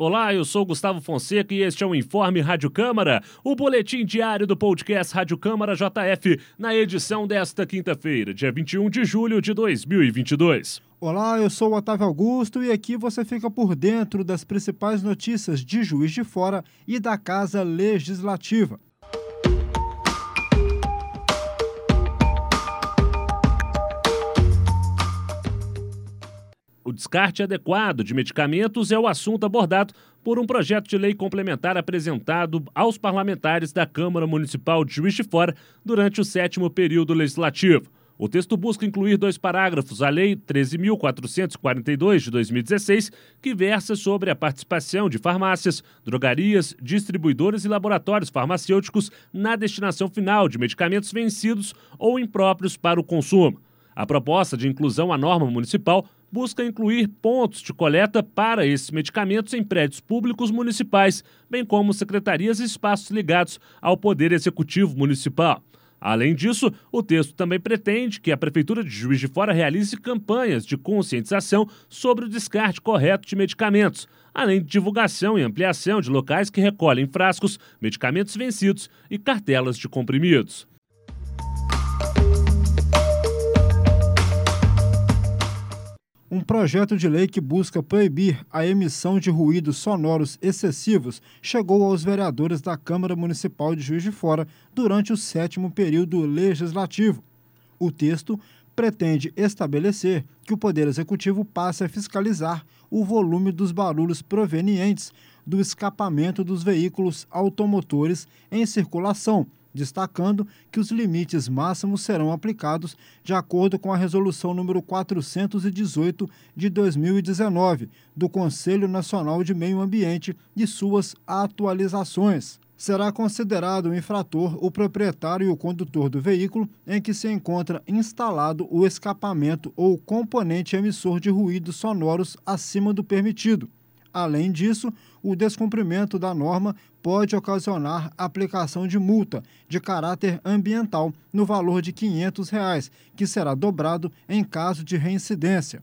Olá, eu sou Gustavo Fonseca e este é o Informe Rádio Câmara, o boletim diário do podcast Rádio Câmara JF, na edição desta quinta-feira, dia 21 de julho de 2022. Olá, eu sou o Otávio Augusto e aqui você fica por dentro das principais notícias de Juiz de Fora e da Casa Legislativa. O descarte adequado de medicamentos é o assunto abordado por um projeto de lei complementar apresentado aos parlamentares da Câmara Municipal de Juiz de Fora durante o sétimo período legislativo. O texto busca incluir dois parágrafos à Lei 13.442 de 2016, que versa sobre a participação de farmácias, drogarias, distribuidores e laboratórios farmacêuticos na destinação final de medicamentos vencidos ou impróprios para o consumo. A proposta de inclusão à norma municipal busca incluir pontos de coleta para esses medicamentos em prédios públicos municipais, bem como secretarias e espaços ligados ao Poder Executivo Municipal. Além disso, o texto também pretende que a Prefeitura de Juiz de Fora realize campanhas de conscientização sobre o descarte correto de medicamentos, além de divulgação e ampliação de locais que recolhem frascos, medicamentos vencidos e cartelas de comprimidos. Um projeto de lei que busca proibir a emissão de ruídos sonoros excessivos chegou aos vereadores da Câmara Municipal de Juiz de Fora durante o sétimo período legislativo. O texto pretende estabelecer que o Poder Executivo passe a fiscalizar o volume dos barulhos provenientes do escapamento dos veículos automotores em circulação destacando que os limites máximos serão aplicados de acordo com a Resolução número 418 de 2019 do Conselho Nacional de Meio Ambiente e suas atualizações. Será considerado um infrator o proprietário e o condutor do veículo em que se encontra instalado o escapamento ou componente emissor de ruídos sonoros acima do permitido Além disso, o descumprimento da norma pode ocasionar aplicação de multa de caráter ambiental no valor de 500 reais, que será dobrado em caso de reincidência.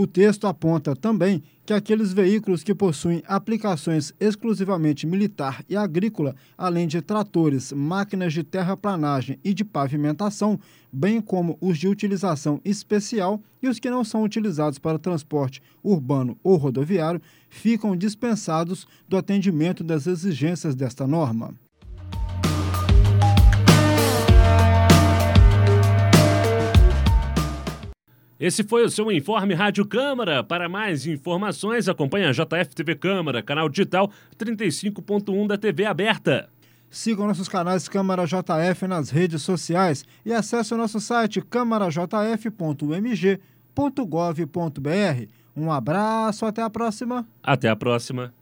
O texto aponta também que aqueles veículos que possuem aplicações exclusivamente militar e agrícola, além de tratores, máquinas de terraplanagem e de pavimentação, bem como os de utilização especial e os que não são utilizados para transporte urbano ou rodoviário, ficam dispensados do atendimento das exigências desta norma. Esse foi o seu Informe Rádio Câmara. Para mais informações, acompanhe a JF TV Câmara, canal digital 35.1 da TV aberta. Sigam nossos canais Câmara JF nas redes sociais e acesse o nosso site câmarajf.mg.gov.br. Um abraço, até a próxima. Até a próxima.